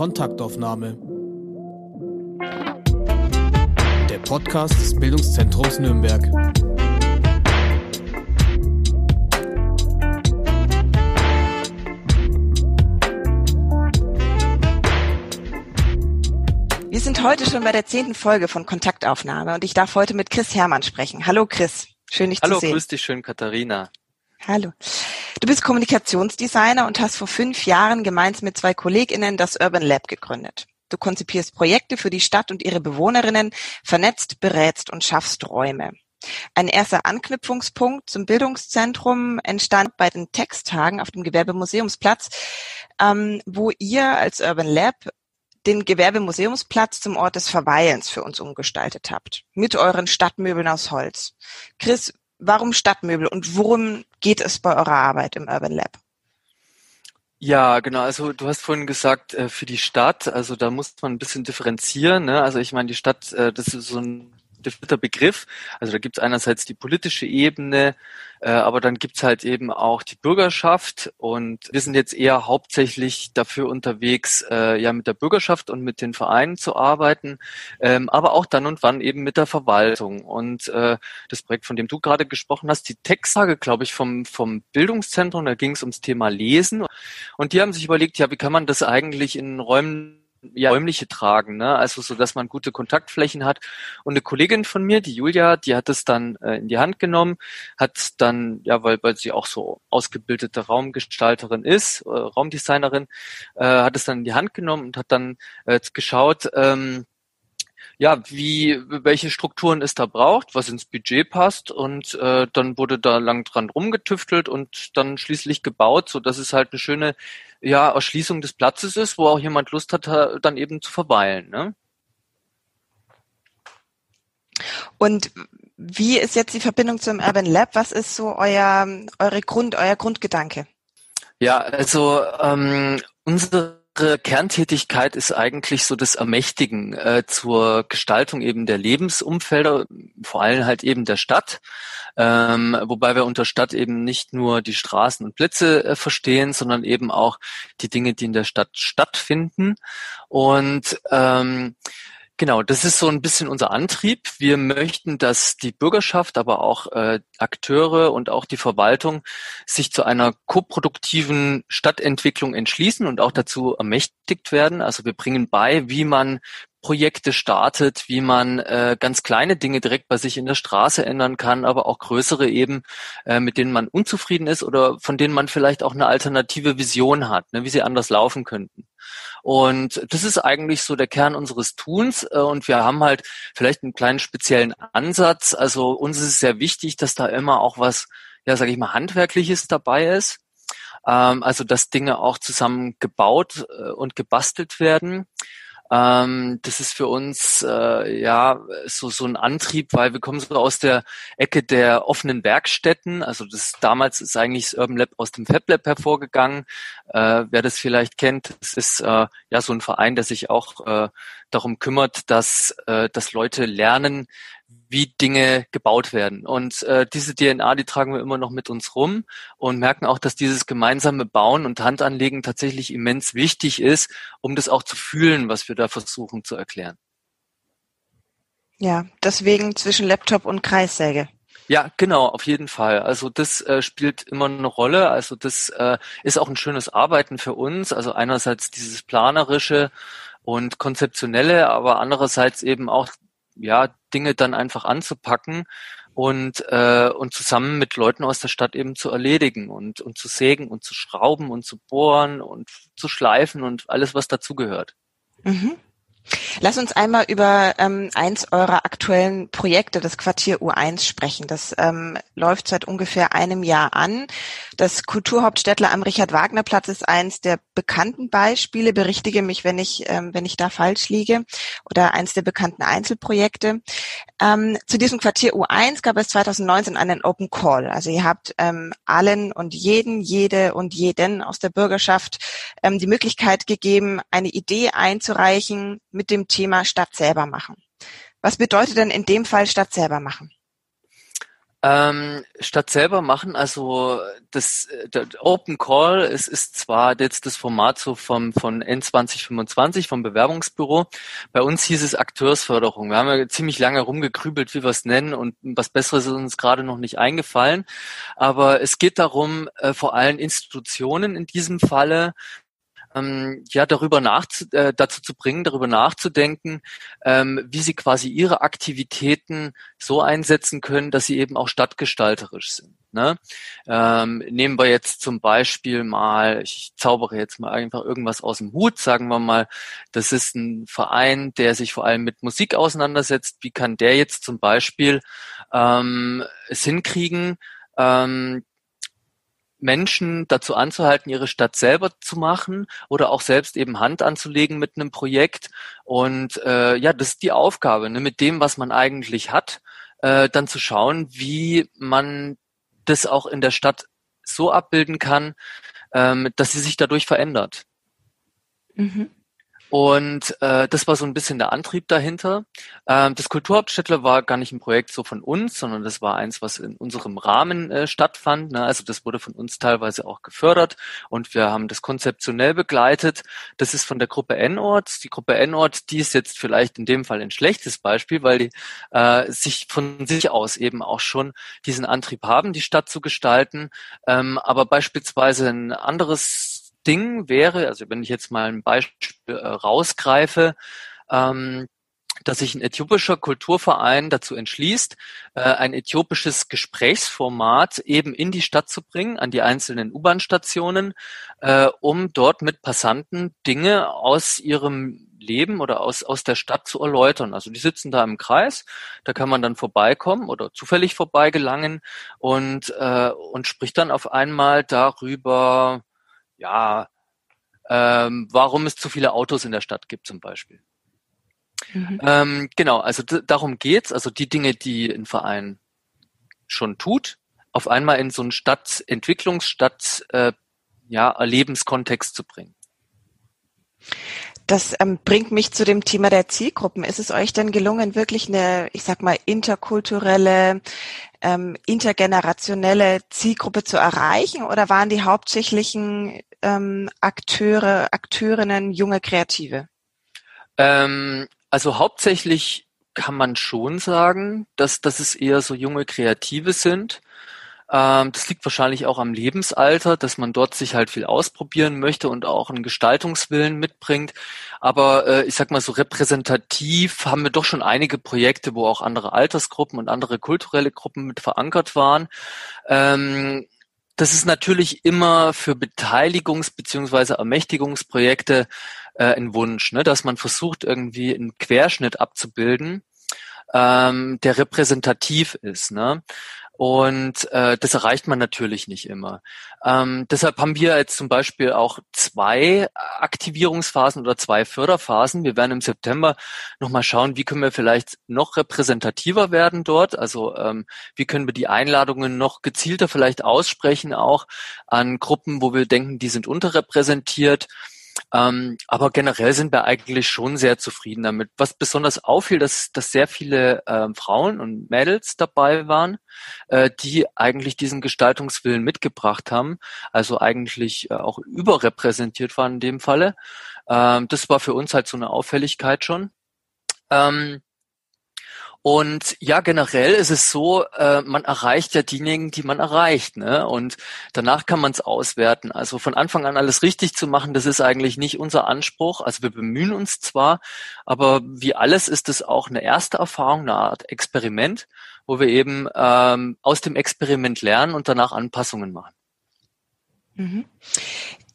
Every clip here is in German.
Kontaktaufnahme. Der Podcast des Bildungszentrums Nürnberg. Wir sind heute schon bei der zehnten Folge von Kontaktaufnahme und ich darf heute mit Chris Hermann sprechen. Hallo Chris, schön dich Hallo, zu sehen. Hallo, grüß dich schön, Katharina. Hallo. Du bist Kommunikationsdesigner und hast vor fünf Jahren gemeinsam mit zwei KollegInnen das Urban Lab gegründet. Du konzipierst Projekte für die Stadt und ihre Bewohnerinnen, vernetzt, berätst und schaffst Räume. Ein erster Anknüpfungspunkt zum Bildungszentrum entstand bei den Texttagen auf dem Gewerbemuseumsplatz, ähm, wo ihr als Urban Lab den Gewerbemuseumsplatz zum Ort des Verweilens für uns umgestaltet habt. Mit euren Stadtmöbeln aus Holz. Chris, warum Stadtmöbel und worum geht es bei eurer Arbeit im Urban Lab? Ja, genau. Also du hast vorhin gesagt, äh, für die Stadt, also da muss man ein bisschen differenzieren. Ne? Also ich meine, die Stadt, äh, das ist so ein definierter Begriff. Also da gibt es einerseits die politische Ebene, äh, aber dann gibt's halt eben auch die Bürgerschaft und wir sind jetzt eher hauptsächlich dafür unterwegs, äh, ja mit der Bürgerschaft und mit den Vereinen zu arbeiten, ähm, aber auch dann und wann eben mit der Verwaltung. Und äh, das Projekt, von dem du gerade gesprochen hast, die Texttage, glaube ich, vom, vom Bildungszentrum, da ging es ums Thema Lesen. Und die haben sich überlegt, ja, wie kann man das eigentlich in Räumen ja, räumliche tragen, ne? also so, dass man gute Kontaktflächen hat. Und eine Kollegin von mir, die Julia, die hat es dann äh, in die Hand genommen, hat dann, ja, weil, weil sie auch so ausgebildete Raumgestalterin ist, äh, Raumdesignerin, äh, hat es dann in die Hand genommen und hat dann äh, geschaut, ähm, ja, wie, welche Strukturen es da braucht, was ins Budget passt und äh, dann wurde da lang dran rumgetüftelt und dann schließlich gebaut, so dass es halt eine schöne ja, Erschließung des Platzes ist, wo auch jemand Lust hat, dann eben zu verweilen. Ne? Und wie ist jetzt die Verbindung zum Urban Lab? Was ist so euer, eure Grund, euer Grundgedanke? Ja, also ähm, unsere Kerntätigkeit ist eigentlich so das Ermächtigen äh, zur Gestaltung eben der Lebensumfelder, vor allem halt eben der Stadt. Ähm, wobei wir unter Stadt eben nicht nur die Straßen und Plätze äh, verstehen, sondern eben auch die Dinge, die in der Stadt stattfinden. Und ähm, Genau, das ist so ein bisschen unser Antrieb. Wir möchten, dass die Bürgerschaft, aber auch äh, Akteure und auch die Verwaltung sich zu einer koproduktiven Stadtentwicklung entschließen und auch dazu ermächtigt werden. Also wir bringen bei, wie man Projekte startet, wie man äh, ganz kleine Dinge direkt bei sich in der Straße ändern kann, aber auch größere eben, äh, mit denen man unzufrieden ist oder von denen man vielleicht auch eine alternative Vision hat, ne, wie sie anders laufen könnten. Und das ist eigentlich so der Kern unseres Tuns. Äh, und wir haben halt vielleicht einen kleinen speziellen Ansatz. Also uns ist es sehr wichtig, dass da immer auch was, ja, sage ich mal, handwerkliches dabei ist. Ähm, also dass Dinge auch zusammen gebaut äh, und gebastelt werden. Ähm, das ist für uns äh, ja so so ein Antrieb, weil wir kommen so aus der Ecke der offenen Werkstätten. Also das damals ist eigentlich das Urban Lab aus dem Fab Lab hervorgegangen. Äh, wer das vielleicht kennt, es ist äh, ja so ein Verein, der sich auch äh, darum kümmert, dass äh, dass Leute lernen, wie Dinge gebaut werden. Und äh, diese DNA, die tragen wir immer noch mit uns rum und merken auch, dass dieses gemeinsame Bauen und Handanlegen tatsächlich immens wichtig ist, um das auch zu fühlen, was wir da versuchen zu erklären. Ja, deswegen zwischen Laptop und Kreissäge. Ja, genau, auf jeden Fall. Also das äh, spielt immer eine Rolle. Also das äh, ist auch ein schönes Arbeiten für uns. Also einerseits dieses planerische und konzeptionelle, aber andererseits eben auch ja, Dinge dann einfach anzupacken und, äh, und zusammen mit Leuten aus der Stadt eben zu erledigen und, und zu sägen und zu schrauben und zu bohren und zu schleifen und alles, was dazugehört. Mhm. Lass uns einmal über ähm, eins eurer aktuellen Projekte, das Quartier U1, sprechen. Das ähm, läuft seit ungefähr einem Jahr an. Das Kulturhauptstädtler am Richard-Wagner-Platz ist eins der bekannten Beispiele. Berichtige mich, wenn ich, ähm, wenn ich da falsch liege. Oder eins der bekannten Einzelprojekte. Ähm, zu diesem Quartier U1 gab es 2019 einen Open Call. Also ihr habt ähm, allen und jeden, jede und jeden aus der Bürgerschaft ähm, die Möglichkeit gegeben, eine Idee einzureichen, mit dem Thema Stadt selber machen. Was bedeutet denn in dem Fall Stadt selber machen? Ähm, statt selber machen, also das, das Open Call, es ist zwar jetzt das Format so vom, von N2025, vom Bewerbungsbüro. Bei uns hieß es Akteursförderung. Wir haben ja ziemlich lange rumgekrübelt, wie wir es nennen und was Besseres ist uns gerade noch nicht eingefallen. Aber es geht darum, äh, vor allem Institutionen in diesem Falle ähm, ja darüber nach äh, dazu zu bringen, darüber nachzudenken, ähm, wie sie quasi ihre Aktivitäten so einsetzen können, dass sie eben auch stadtgestalterisch sind. Ne? Ähm, nehmen wir jetzt zum Beispiel mal, ich zaubere jetzt mal einfach irgendwas aus dem Hut, sagen wir mal, das ist ein Verein, der sich vor allem mit Musik auseinandersetzt. Wie kann der jetzt zum Beispiel ähm, es hinkriegen, ähm, Menschen dazu anzuhalten, ihre Stadt selber zu machen oder auch selbst eben Hand anzulegen mit einem Projekt. Und äh, ja, das ist die Aufgabe, ne, mit dem, was man eigentlich hat, äh, dann zu schauen, wie man das auch in der Stadt so abbilden kann, ähm, dass sie sich dadurch verändert. Mhm. Und äh, das war so ein bisschen der Antrieb dahinter. Ähm, das Kulturhauptstädtler war gar nicht ein Projekt so von uns, sondern das war eins, was in unserem Rahmen äh, stattfand. Ne? Also das wurde von uns teilweise auch gefördert und wir haben das konzeptionell begleitet. Das ist von der Gruppe N-Ort. Die Gruppe N-Ort, die ist jetzt vielleicht in dem Fall ein schlechtes Beispiel, weil die äh, sich von sich aus eben auch schon diesen Antrieb haben, die Stadt zu gestalten. Ähm, aber beispielsweise ein anderes Ding wäre, also wenn ich jetzt mal ein Beispiel äh, rausgreife, ähm, dass sich ein äthiopischer Kulturverein dazu entschließt, äh, ein äthiopisches Gesprächsformat eben in die Stadt zu bringen, an die einzelnen U-Bahn-Stationen, äh, um dort mit Passanten Dinge aus ihrem Leben oder aus, aus der Stadt zu erläutern. Also die sitzen da im Kreis, da kann man dann vorbeikommen oder zufällig vorbeigelangen und, äh, und spricht dann auf einmal darüber, ja, ähm, warum es zu viele Autos in der Stadt gibt zum Beispiel. Mhm. Ähm, genau, also darum geht's. Also die Dinge, die ein Verein schon tut, auf einmal in so einen Stadtentwicklungs-, äh, ja, Erlebenskontext zu bringen. Das ähm, bringt mich zu dem Thema der Zielgruppen. Ist es euch denn gelungen, wirklich eine, ich sag mal, interkulturelle, ähm, intergenerationelle Zielgruppe zu erreichen oder waren die hauptsächlichen ähm, Akteure, Akteurinnen junge Kreative? Ähm, also hauptsächlich kann man schon sagen, dass, dass es eher so junge Kreative sind. Ähm, das liegt wahrscheinlich auch am Lebensalter, dass man dort sich halt viel ausprobieren möchte und auch einen Gestaltungswillen mitbringt. Aber äh, ich sag mal so repräsentativ haben wir doch schon einige Projekte, wo auch andere Altersgruppen und andere kulturelle Gruppen mit verankert waren. Ähm, das ist natürlich immer für Beteiligungs- bzw. Ermächtigungsprojekte äh, ein Wunsch, ne? dass man versucht, irgendwie einen Querschnitt abzubilden, ähm, der repräsentativ ist. Ne? Und äh, das erreicht man natürlich nicht immer. Ähm, deshalb haben wir jetzt zum Beispiel auch zwei Aktivierungsphasen oder zwei Förderphasen. Wir werden im September nochmal schauen, wie können wir vielleicht noch repräsentativer werden dort. Also ähm, wie können wir die Einladungen noch gezielter vielleicht aussprechen, auch an Gruppen, wo wir denken, die sind unterrepräsentiert. Ähm, aber generell sind wir eigentlich schon sehr zufrieden damit. Was besonders auffiel, dass, dass sehr viele äh, Frauen und Mädels dabei waren, äh, die eigentlich diesen Gestaltungswillen mitgebracht haben, also eigentlich äh, auch überrepräsentiert waren in dem Falle. Ähm, das war für uns halt so eine Auffälligkeit schon. Ähm, und ja, generell ist es so, äh, man erreicht ja diejenigen, die man erreicht. Ne? Und danach kann man es auswerten. Also von Anfang an alles richtig zu machen, das ist eigentlich nicht unser Anspruch. Also wir bemühen uns zwar, aber wie alles ist es auch eine erste Erfahrung, eine Art Experiment, wo wir eben ähm, aus dem Experiment lernen und danach Anpassungen machen. Mhm.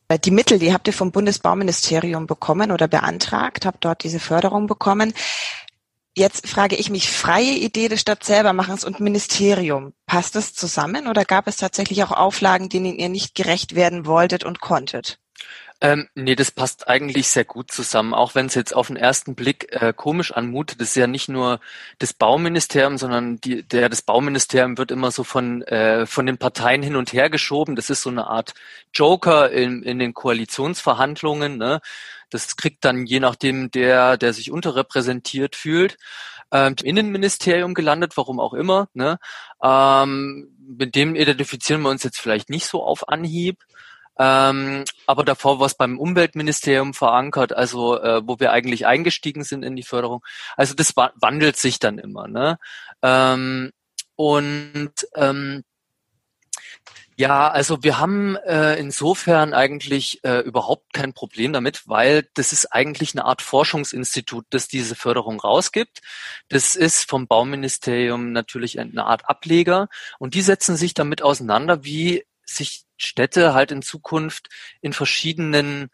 Äh, die Mittel, die habt ihr vom Bundesbauministerium bekommen oder beantragt, habt dort diese Förderung bekommen. Jetzt frage ich mich, freie Idee des Stadtselbermachens und Ministerium, passt das zusammen oder gab es tatsächlich auch Auflagen, denen ihr nicht gerecht werden wolltet und konntet? Ähm, nee, das passt eigentlich sehr gut zusammen, auch wenn es jetzt auf den ersten Blick äh, komisch anmutet. Das ist ja nicht nur das Bauministerium, sondern die, der, das Bauministerium wird immer so von, äh, von den Parteien hin und her geschoben. Das ist so eine Art Joker in, in den Koalitionsverhandlungen. Ne? Das kriegt dann je nachdem der, der sich unterrepräsentiert fühlt. ähm, Innenministerium gelandet, warum auch immer. Ne? Ähm, mit dem identifizieren wir uns jetzt vielleicht nicht so auf Anhieb. Ähm, aber davor war es beim Umweltministerium verankert, also äh, wo wir eigentlich eingestiegen sind in die Förderung. Also das wa wandelt sich dann immer. Ne? Ähm, und ähm, ja, also wir haben äh, insofern eigentlich äh, überhaupt kein Problem damit, weil das ist eigentlich eine Art Forschungsinstitut, das diese Förderung rausgibt. Das ist vom Bauministerium natürlich eine Art Ableger und die setzen sich damit auseinander, wie sich Städte halt in Zukunft in verschiedenen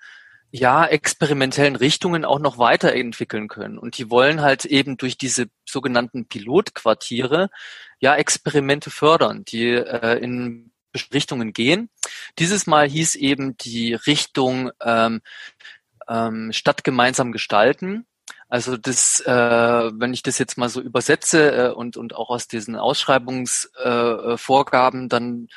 ja, experimentellen Richtungen auch noch weiterentwickeln können. Und die wollen halt eben durch diese sogenannten Pilotquartiere ja Experimente fördern, die äh, in Richtungen gehen. Dieses Mal hieß eben die Richtung ähm, ähm, Stadt gemeinsam gestalten. Also das, äh, wenn ich das jetzt mal so übersetze äh, und, und auch aus diesen Ausschreibungsvorgaben äh, dann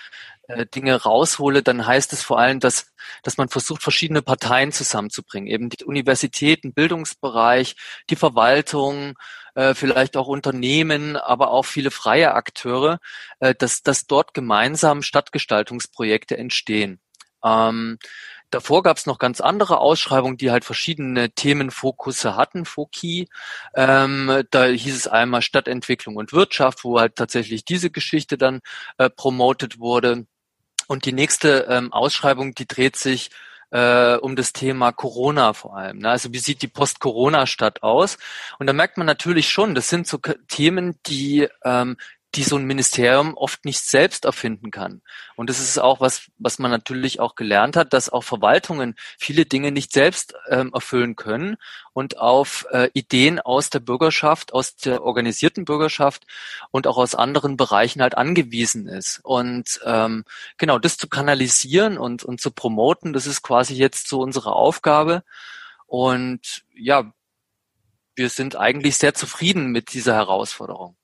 äh, Dinge raushole, dann heißt es vor allem, dass, dass man versucht, verschiedene Parteien zusammenzubringen. Eben die Universitäten, Bildungsbereich, die Verwaltung, äh, vielleicht auch Unternehmen, aber auch viele freie Akteure, äh, dass, dass dort gemeinsam Stadtgestaltungsprojekte entstehen. Ähm, davor gab es noch ganz andere Ausschreibungen, die halt verschiedene Themenfokusse hatten, Foki. Ähm, da hieß es einmal Stadtentwicklung und Wirtschaft, wo halt tatsächlich diese Geschichte dann äh, promotet wurde. Und die nächste ähm, Ausschreibung, die dreht sich äh, um das Thema Corona vor allem. Ne? Also wie sieht die Post-Corona-Stadt aus? Und da merkt man natürlich schon, das sind so Themen, die ähm, die so ein Ministerium oft nicht selbst erfinden kann. Und das ist auch was, was man natürlich auch gelernt hat, dass auch Verwaltungen viele Dinge nicht selbst ähm, erfüllen können und auf äh, Ideen aus der Bürgerschaft, aus der organisierten Bürgerschaft und auch aus anderen Bereichen halt angewiesen ist. Und ähm, genau das zu kanalisieren und, und zu promoten, das ist quasi jetzt so unsere Aufgabe. Und ja, wir sind eigentlich sehr zufrieden mit dieser Herausforderung.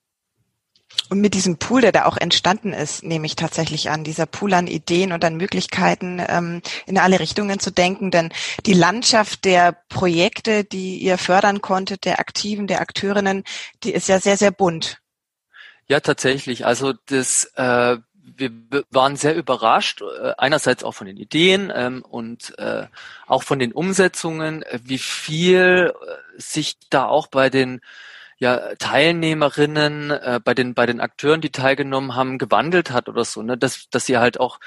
Und mit diesem Pool, der da auch entstanden ist, nehme ich tatsächlich an, dieser Pool an Ideen und an Möglichkeiten, ähm, in alle Richtungen zu denken. Denn die Landschaft der Projekte, die ihr fördern konntet, der Aktiven, der Akteurinnen, die ist ja sehr, sehr bunt. Ja, tatsächlich. Also das, äh, wir waren sehr überrascht, äh, einerseits auch von den Ideen ähm, und äh, auch von den Umsetzungen, äh, wie viel äh, sich da auch bei den ja Teilnehmerinnen äh, bei den bei den Akteuren, die teilgenommen haben, gewandelt hat oder so, ne, dass dass sie halt auch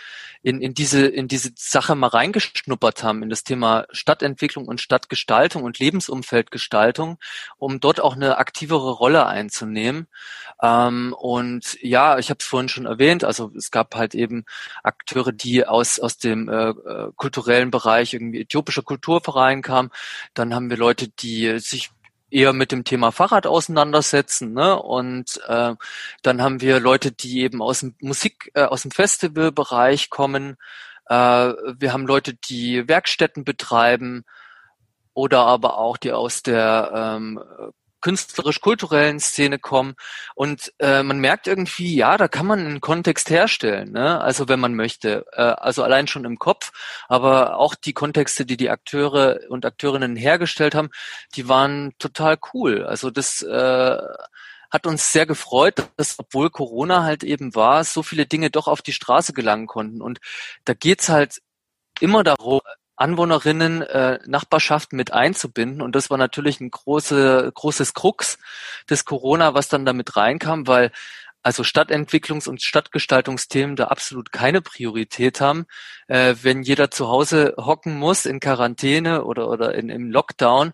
in in diese in diese Sache mal reingeschnuppert haben in das Thema Stadtentwicklung und Stadtgestaltung und Lebensumfeldgestaltung, um dort auch eine aktivere Rolle einzunehmen. Ähm, und ja, ich habe es vorhin schon erwähnt, also es gab halt eben Akteure, die aus aus dem äh, äh kulturellen Bereich irgendwie äthiopischer Kulturverein kamen. Dann haben wir Leute, die sich eher mit dem Thema Fahrrad auseinandersetzen. Ne? Und äh, dann haben wir Leute, die eben aus dem Musik, äh, aus dem Festivalbereich kommen. Äh, wir haben Leute, die Werkstätten betreiben oder aber auch die aus der ähm, künstlerisch-kulturellen Szene kommen. Und äh, man merkt irgendwie, ja, da kann man einen Kontext herstellen, ne? also wenn man möchte. Äh, also allein schon im Kopf, aber auch die Kontexte, die die Akteure und Akteurinnen hergestellt haben, die waren total cool. Also das äh, hat uns sehr gefreut, dass obwohl Corona halt eben war, so viele Dinge doch auf die Straße gelangen konnten. Und da geht's halt immer darum, Anwohnerinnen, äh, Nachbarschaften mit einzubinden. Und das war natürlich ein große, großes Krux des Corona, was dann damit reinkam, weil also Stadtentwicklungs- und Stadtgestaltungsthemen da absolut keine Priorität haben. Äh, wenn jeder zu Hause hocken muss in Quarantäne oder, oder in, im Lockdown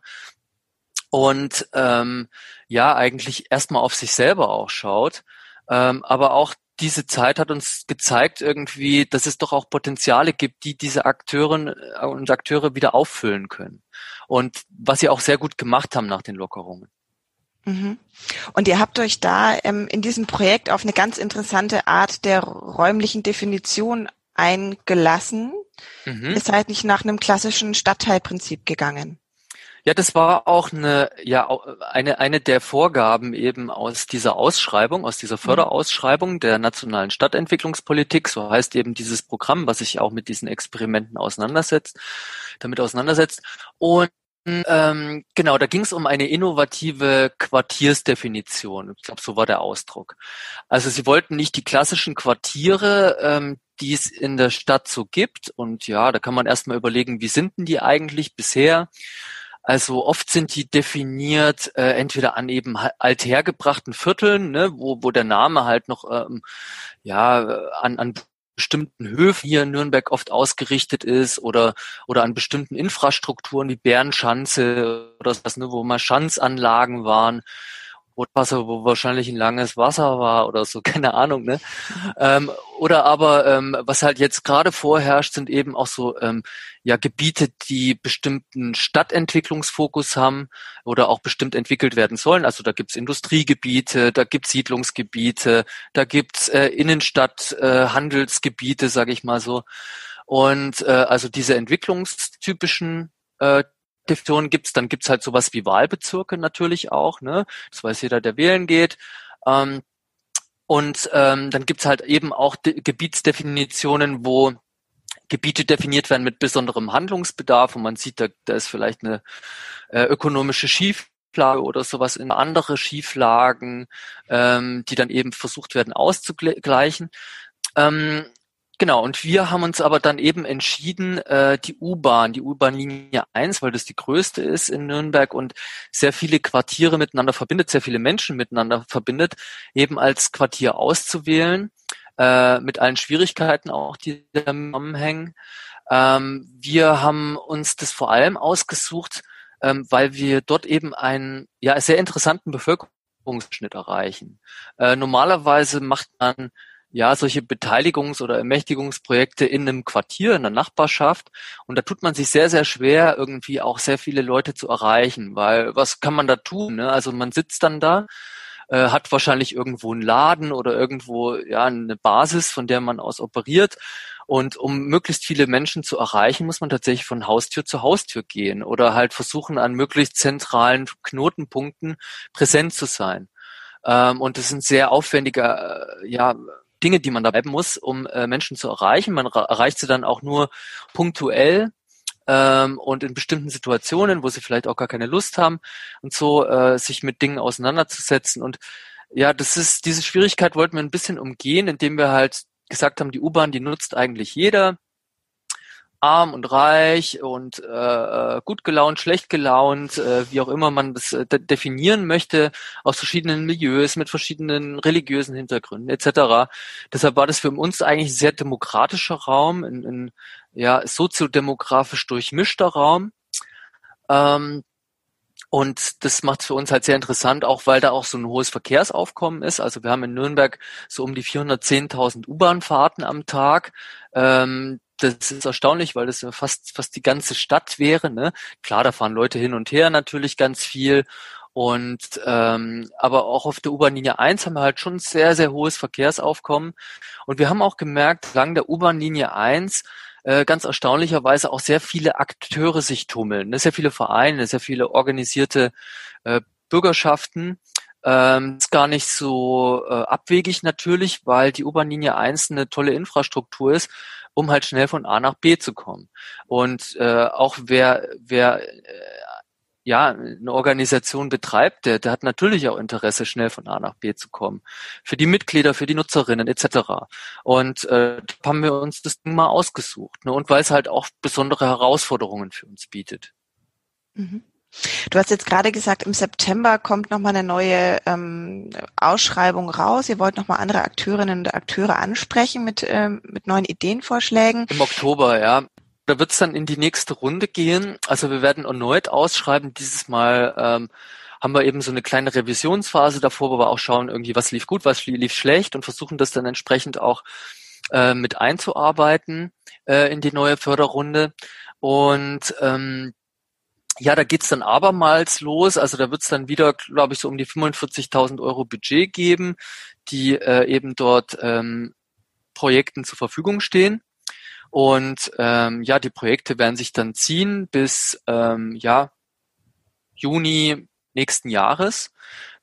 und ähm, ja, eigentlich erstmal auf sich selber auch schaut, ähm, aber auch diese Zeit hat uns gezeigt irgendwie, dass es doch auch Potenziale gibt, die diese Akteurinnen äh, und Akteure wieder auffüllen können. Und was sie auch sehr gut gemacht haben nach den Lockerungen. Mhm. Und ihr habt euch da ähm, in diesem Projekt auf eine ganz interessante Art der räumlichen Definition eingelassen. Mhm. Ihr seid nicht nach einem klassischen Stadtteilprinzip gegangen. Ja, das war auch eine, ja, eine, eine der Vorgaben eben aus dieser Ausschreibung, aus dieser mhm. Förderausschreibung der nationalen Stadtentwicklungspolitik. So heißt eben dieses Programm, was sich auch mit diesen Experimenten auseinandersetzt, damit auseinandersetzt. Und ähm, genau, da ging es um eine innovative Quartiersdefinition. Ich glaube, so war der Ausdruck. Also sie wollten nicht die klassischen Quartiere, ähm, die es in der Stadt so gibt. Und ja, da kann man erstmal überlegen, wie sind denn die eigentlich bisher? Also oft sind die definiert äh, entweder an eben althergebrachten Vierteln, ne, wo, wo der Name halt noch ähm, ja an, an bestimmten Höfen hier in Nürnberg oft ausgerichtet ist oder oder an bestimmten Infrastrukturen wie Bärenschanze oder was, ne, wo mal Schanzanlagen waren Wasser, wo wahrscheinlich ein langes Wasser war oder so, keine Ahnung, ne? Ähm, oder aber ähm, was halt jetzt gerade vorherrscht, sind eben auch so ähm, ja Gebiete, die bestimmten Stadtentwicklungsfokus haben oder auch bestimmt entwickelt werden sollen. Also da gibt's Industriegebiete, da gibt's Siedlungsgebiete, da gibt's äh, Innenstadt, äh, sage ich mal so. Und äh, also diese entwicklungstypischen äh, Definitionen gibt's, dann gibt's halt sowas wie Wahlbezirke natürlich auch, ne? Das weiß jeder, der wählen geht. Ähm, und ähm, dann gibt's halt eben auch Gebietsdefinitionen, wo Gebiete definiert werden mit besonderem Handlungsbedarf und man sieht, da, da ist vielleicht eine äh, ökonomische Schieflage oder sowas in andere Schieflagen, ähm, die dann eben versucht werden auszugleichen. Ähm, Genau, und wir haben uns aber dann eben entschieden, äh, die U-Bahn, die U-Bahn-Linie 1, weil das die größte ist in Nürnberg und sehr viele Quartiere miteinander verbindet, sehr viele Menschen miteinander verbindet, eben als Quartier auszuwählen, äh, mit allen Schwierigkeiten auch, die damit zusammenhängen. Ähm, wir haben uns das vor allem ausgesucht, ähm, weil wir dort eben einen ja, sehr interessanten Bevölkerungsschnitt erreichen. Äh, normalerweise macht man ja, solche Beteiligungs- oder Ermächtigungsprojekte in einem Quartier, in der Nachbarschaft. Und da tut man sich sehr, sehr schwer, irgendwie auch sehr viele Leute zu erreichen, weil was kann man da tun? Ne? Also man sitzt dann da, äh, hat wahrscheinlich irgendwo einen Laden oder irgendwo ja eine Basis, von der man aus operiert. Und um möglichst viele Menschen zu erreichen, muss man tatsächlich von Haustür zu Haustür gehen oder halt versuchen, an möglichst zentralen Knotenpunkten präsent zu sein. Ähm, und das sind sehr aufwendige, äh, ja, Dinge, die man da bleiben muss, um äh, Menschen zu erreichen. Man erreicht sie dann auch nur punktuell ähm, und in bestimmten Situationen, wo sie vielleicht auch gar keine Lust haben und so äh, sich mit Dingen auseinanderzusetzen. Und ja, das ist diese Schwierigkeit wollten wir ein bisschen umgehen, indem wir halt gesagt haben, die U-Bahn, die nutzt eigentlich jeder arm und reich und äh, äh, gut gelaunt, schlecht gelaunt, äh, wie auch immer man das äh, definieren möchte, aus verschiedenen Milieus, mit verschiedenen religiösen Hintergründen etc. Deshalb war das für uns eigentlich ein sehr demokratischer Raum, ein, ein ja, soziodemografisch durchmischter Raum. Ähm, und das macht es für uns halt sehr interessant, auch weil da auch so ein hohes Verkehrsaufkommen ist. Also wir haben in Nürnberg so um die 410.000 U-Bahn-Fahrten am Tag. Ähm, das ist erstaunlich, weil das fast, fast die ganze Stadt wäre. Ne? Klar, da fahren Leute hin und her natürlich ganz viel. Und ähm, aber auch auf der U-Bahn-Linie 1 haben wir halt schon sehr, sehr hohes Verkehrsaufkommen. Und wir haben auch gemerkt, lang der U-Bahn-Linie 1 äh, ganz erstaunlicherweise auch sehr viele Akteure sich tummeln, ne? sehr viele Vereine, sehr viele organisierte äh, Bürgerschaften. Ähm, ist gar nicht so äh, abwegig natürlich, weil die U-Bahn-Linie 1 eine tolle Infrastruktur ist um halt schnell von A nach B zu kommen. Und äh, auch wer, wer äh, ja, eine Organisation betreibt, der, der hat natürlich auch Interesse, schnell von A nach B zu kommen. Für die Mitglieder, für die Nutzerinnen etc. Und äh, da haben wir uns das Ding mal ausgesucht. Ne? Und weil es halt auch besondere Herausforderungen für uns bietet. Mhm. Du hast jetzt gerade gesagt, im September kommt nochmal eine neue ähm, Ausschreibung raus. Ihr wollt nochmal andere Akteurinnen und Akteure ansprechen mit, ähm, mit neuen Ideenvorschlägen. Im Oktober, ja. Da wird es dann in die nächste Runde gehen. Also wir werden erneut ausschreiben. Dieses Mal ähm, haben wir eben so eine kleine Revisionsphase davor, wo wir auch schauen, irgendwie, was lief gut, was lief schlecht und versuchen das dann entsprechend auch äh, mit einzuarbeiten äh, in die neue Förderrunde. Und ähm, ja, da geht's dann abermals los. Also da wird's dann wieder, glaube ich, so um die 45.000 Euro Budget geben, die äh, eben dort ähm, Projekten zur Verfügung stehen. Und ähm, ja, die Projekte werden sich dann ziehen bis ähm, ja Juni nächsten Jahres.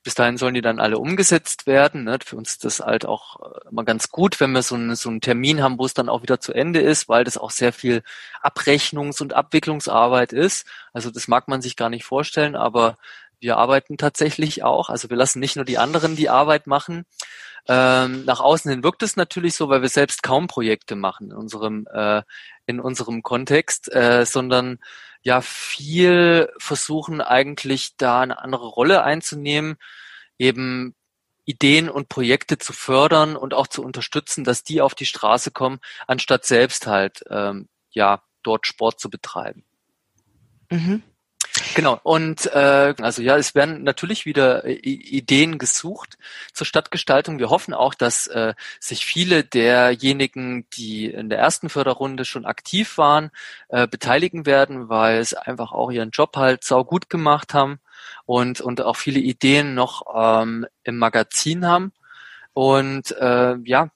Bis dahin sollen die dann alle umgesetzt werden. Ne? Für uns ist das halt auch äh, immer ganz gut, wenn wir so, einen, so einen Termin haben, wo es dann auch wieder zu Ende ist, weil das auch sehr viel Abrechnungs- und Abwicklungsarbeit ist. Also das mag man sich gar nicht vorstellen, aber wir arbeiten tatsächlich auch. Also wir lassen nicht nur die anderen die Arbeit machen. Ähm, nach außen hin wirkt es natürlich so, weil wir selbst kaum Projekte machen in unserem äh, in unserem Kontext, äh, sondern ja viel versuchen eigentlich da eine andere Rolle einzunehmen, eben Ideen und Projekte zu fördern und auch zu unterstützen, dass die auf die Straße kommen, anstatt selbst halt ähm, ja dort Sport zu betreiben. Mhm. Genau, und äh, also ja, es werden natürlich wieder äh, Ideen gesucht zur Stadtgestaltung. Wir hoffen auch, dass äh, sich viele derjenigen, die in der ersten Förderrunde schon aktiv waren, äh, beteiligen werden, weil es einfach auch ihren Job halt sau gut gemacht haben und, und auch viele Ideen noch ähm, im Magazin haben. Und äh, ja,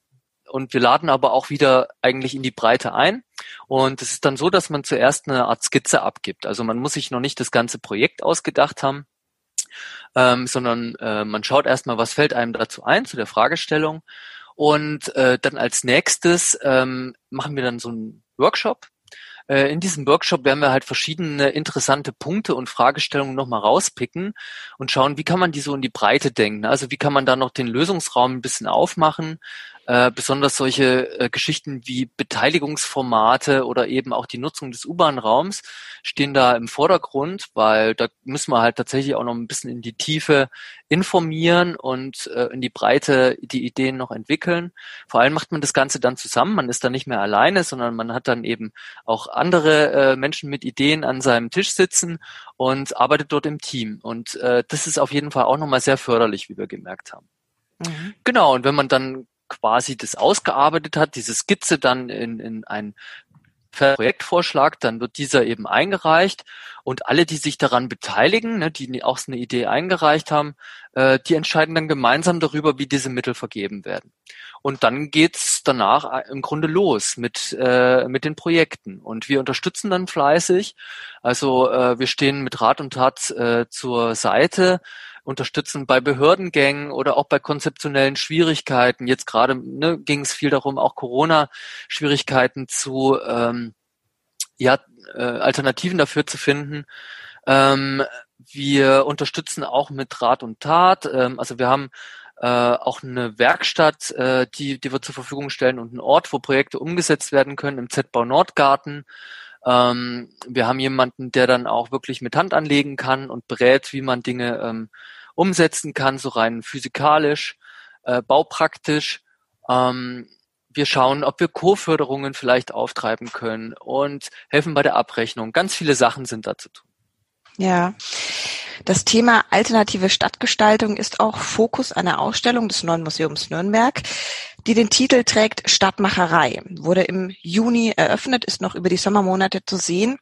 und wir laden aber auch wieder eigentlich in die Breite ein. Und es ist dann so, dass man zuerst eine Art Skizze abgibt. Also man muss sich noch nicht das ganze Projekt ausgedacht haben, ähm, sondern äh, man schaut erstmal, was fällt einem dazu ein, zu der Fragestellung. Und äh, dann als nächstes ähm, machen wir dann so einen Workshop, äh, in diesem Workshop werden wir halt verschiedene interessante Punkte und Fragestellungen nochmal rauspicken und schauen, wie kann man die so in die Breite denken. Also wie kann man da noch den Lösungsraum ein bisschen aufmachen, äh, besonders solche äh, Geschichten wie Beteiligungsformate oder eben auch die Nutzung des U-Bahn-Raums stehen da im Vordergrund, weil da müssen wir halt tatsächlich auch noch ein bisschen in die Tiefe informieren und äh, in die Breite die Ideen noch entwickeln. Vor allem macht man das Ganze dann zusammen. Man ist da nicht mehr alleine, sondern man hat dann eben auch andere äh, Menschen mit Ideen an seinem Tisch sitzen und arbeitet dort im Team. Und äh, das ist auf jeden Fall auch nochmal sehr förderlich, wie wir gemerkt haben. Mhm. Genau, und wenn man dann quasi das ausgearbeitet hat, diese Skizze dann in, in ein Projektvorschlag, dann wird dieser eben eingereicht und alle, die sich daran beteiligen, ne, die auch so eine Idee eingereicht haben, äh, die entscheiden dann gemeinsam darüber, wie diese Mittel vergeben werden. Und dann geht's danach äh, im Grunde los mit, äh, mit den Projekten. Und wir unterstützen dann fleißig. Also äh, wir stehen mit Rat und Tat äh, zur Seite unterstützen bei Behördengängen oder auch bei konzeptionellen Schwierigkeiten. Jetzt gerade ne, ging es viel darum, auch Corona-Schwierigkeiten zu ähm, ja, äh, Alternativen dafür zu finden. Ähm, wir unterstützen auch mit Rat und Tat. Ähm, also wir haben äh, auch eine Werkstatt, äh, die, die wir zur Verfügung stellen und einen Ort, wo Projekte umgesetzt werden können im Z-Bau Nordgarten. Ähm, wir haben jemanden, der dann auch wirklich mit Hand anlegen kann und berät, wie man Dinge ähm, umsetzen kann, so rein physikalisch, äh, baupraktisch. Ähm, wir schauen, ob wir Co-Förderungen vielleicht auftreiben können und helfen bei der Abrechnung. Ganz viele Sachen sind da zu tun. Ja. Das Thema alternative Stadtgestaltung ist auch Fokus einer Ausstellung des Neuen Museums Nürnberg, die den Titel trägt Stadtmacherei. Wurde im Juni eröffnet, ist noch über die Sommermonate zu sehen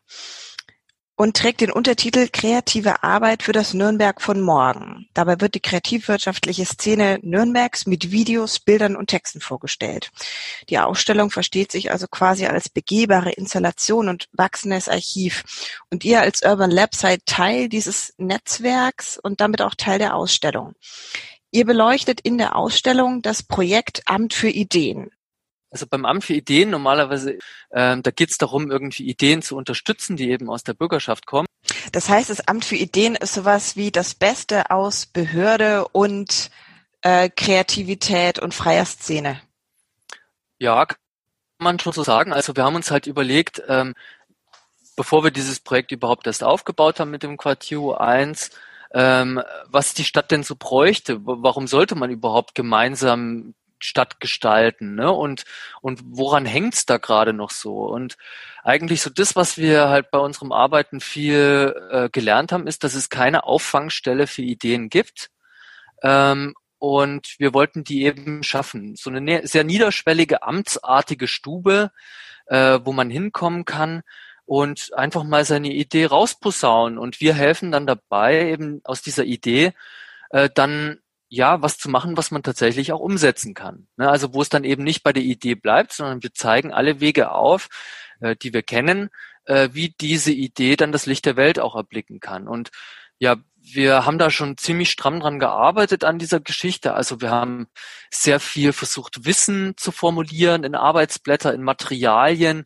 und trägt den Untertitel Kreative Arbeit für das Nürnberg von morgen. Dabei wird die kreativwirtschaftliche Szene Nürnbergs mit Videos, Bildern und Texten vorgestellt. Die Ausstellung versteht sich also quasi als begehbare Installation und wachsendes Archiv. Und ihr als Urban Lab seid Teil dieses Netzwerks und damit auch Teil der Ausstellung. Ihr beleuchtet in der Ausstellung das Projekt Amt für Ideen. Also beim Amt für Ideen normalerweise, ähm, da geht es darum, irgendwie Ideen zu unterstützen, die eben aus der Bürgerschaft kommen. Das heißt, das Amt für Ideen ist sowas wie das Beste aus Behörde und äh, Kreativität und freier Szene. Ja, kann man schon so sagen. Also wir haben uns halt überlegt, ähm, bevor wir dieses Projekt überhaupt erst aufgebaut haben mit dem Quartier 1, ähm, was die Stadt denn so bräuchte. Warum sollte man überhaupt gemeinsam Stadt gestalten, ne? Und und woran hängt's da gerade noch so? Und eigentlich so das, was wir halt bei unserem Arbeiten viel äh, gelernt haben, ist, dass es keine Auffangstelle für Ideen gibt. Ähm, und wir wollten die eben schaffen. So eine sehr niederschwellige, amtsartige Stube, äh, wo man hinkommen kann und einfach mal seine Idee rausposaunen. Und wir helfen dann dabei, eben aus dieser Idee äh, dann ja, was zu machen, was man tatsächlich auch umsetzen kann. Ne? Also wo es dann eben nicht bei der Idee bleibt, sondern wir zeigen alle Wege auf, äh, die wir kennen, äh, wie diese Idee dann das Licht der Welt auch erblicken kann. Und ja, wir haben da schon ziemlich stramm dran gearbeitet an dieser Geschichte. Also wir haben sehr viel versucht, Wissen zu formulieren in Arbeitsblätter, in Materialien,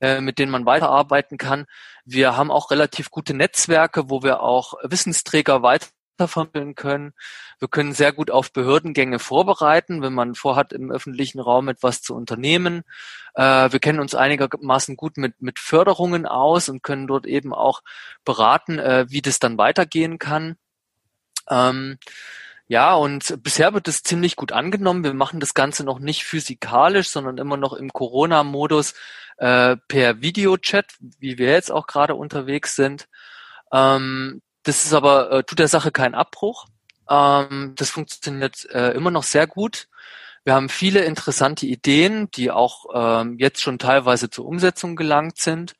äh, mit denen man weiterarbeiten kann. Wir haben auch relativ gute Netzwerke, wo wir auch Wissensträger weiter vermitteln können. Wir können sehr gut auf Behördengänge vorbereiten, wenn man vorhat, im öffentlichen Raum etwas zu unternehmen. Äh, wir kennen uns einigermaßen gut mit, mit Förderungen aus und können dort eben auch beraten, äh, wie das dann weitergehen kann. Ähm, ja, und bisher wird es ziemlich gut angenommen. Wir machen das Ganze noch nicht physikalisch, sondern immer noch im Corona-Modus äh, per Videochat, wie wir jetzt auch gerade unterwegs sind. Ähm, das ist aber, äh, tut der Sache keinen Abbruch. Ähm, das funktioniert äh, immer noch sehr gut. Wir haben viele interessante Ideen, die auch ähm, jetzt schon teilweise zur Umsetzung gelangt sind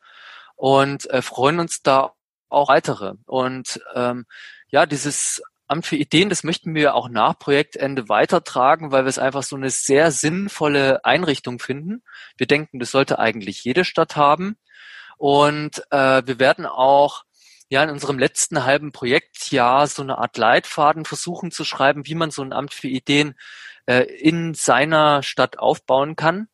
und äh, freuen uns da auch weitere. Und ähm, ja, dieses Amt für Ideen, das möchten wir auch nach Projektende weitertragen, weil wir es einfach so eine sehr sinnvolle Einrichtung finden. Wir denken, das sollte eigentlich jede Stadt haben. Und äh, wir werden auch ja in unserem letzten halben Projektjahr so eine Art Leitfaden versuchen zu schreiben, wie man so ein Amt für Ideen äh, in seiner Stadt aufbauen kann.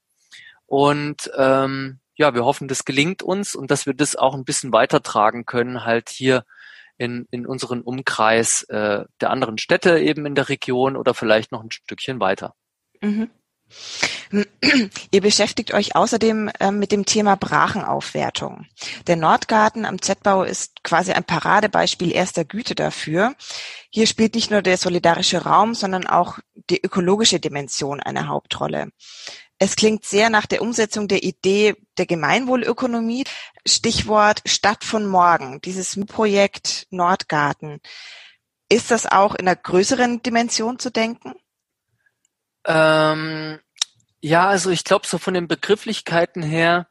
Und ähm, ja, wir hoffen, das gelingt uns und dass wir das auch ein bisschen weitertragen können, halt hier in, in unseren Umkreis äh, der anderen Städte eben in der Region oder vielleicht noch ein Stückchen weiter. Mhm. Ihr beschäftigt euch außerdem äh, mit dem Thema Brachenaufwertung. Der Nordgarten am Z-Bau ist quasi ein Paradebeispiel erster Güte dafür. Hier spielt nicht nur der solidarische Raum, sondern auch die ökologische Dimension eine Hauptrolle. Es klingt sehr nach der Umsetzung der Idee der Gemeinwohlökonomie. Stichwort Stadt von morgen, dieses Projekt Nordgarten. Ist das auch in einer größeren Dimension zu denken? Ähm, ja, also ich glaube so von den Begrifflichkeiten her,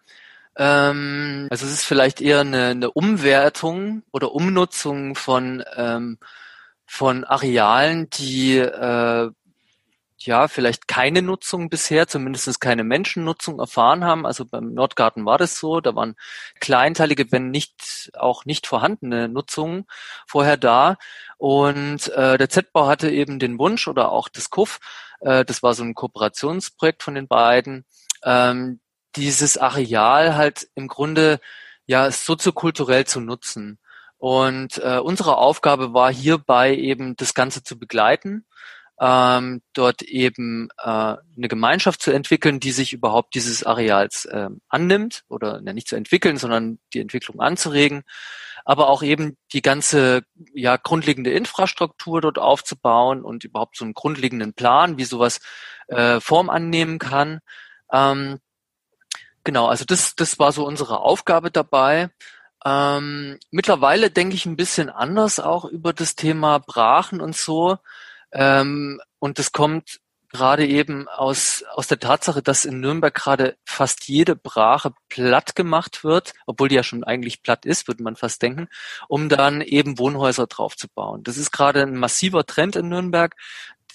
ähm, also es ist vielleicht eher eine, eine Umwertung oder Umnutzung von ähm, von Arealen, die äh, ja vielleicht keine Nutzung bisher, zumindest keine Menschennutzung erfahren haben. Also beim Nordgarten war das so, da waren kleinteilige, wenn nicht auch nicht vorhandene Nutzungen vorher da. Und äh, der Z-Bau hatte eben den Wunsch oder auch das KUF, äh, das war so ein Kooperationsprojekt von den beiden, ähm, dieses Areal halt im Grunde ja soziokulturell zu nutzen. Und äh, unsere Aufgabe war hierbei eben das Ganze zu begleiten, ähm, dort eben äh, eine Gemeinschaft zu entwickeln, die sich überhaupt dieses Areals äh, annimmt oder ja, nicht zu entwickeln, sondern die Entwicklung anzuregen aber auch eben die ganze ja grundlegende Infrastruktur dort aufzubauen und überhaupt so einen grundlegenden Plan, wie sowas äh, Form annehmen kann. Ähm, genau, also das, das war so unsere Aufgabe dabei. Ähm, mittlerweile denke ich ein bisschen anders auch über das Thema Brachen und so. Ähm, und das kommt gerade eben aus, aus der Tatsache, dass in Nürnberg gerade fast jede Brache platt gemacht wird, obwohl die ja schon eigentlich platt ist, würde man fast denken, um dann eben Wohnhäuser draufzubauen. Das ist gerade ein massiver Trend in Nürnberg,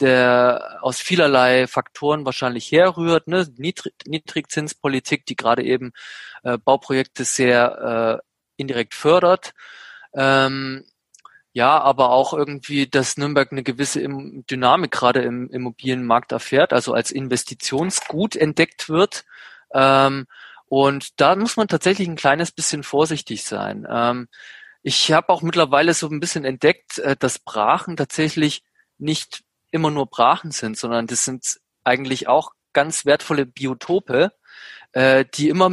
der aus vielerlei Faktoren wahrscheinlich herrührt, ne? Niedrig Niedrigzinspolitik, die gerade eben äh, Bauprojekte sehr äh, indirekt fördert. Ähm, ja, aber auch irgendwie, dass Nürnberg eine gewisse Dynamik gerade im Immobilienmarkt erfährt, also als Investitionsgut entdeckt wird. Ähm, und da muss man tatsächlich ein kleines bisschen vorsichtig sein. Ähm, ich habe auch mittlerweile so ein bisschen entdeckt, äh, dass Brachen tatsächlich nicht immer nur Brachen sind, sondern das sind eigentlich auch ganz wertvolle Biotope, äh, die immer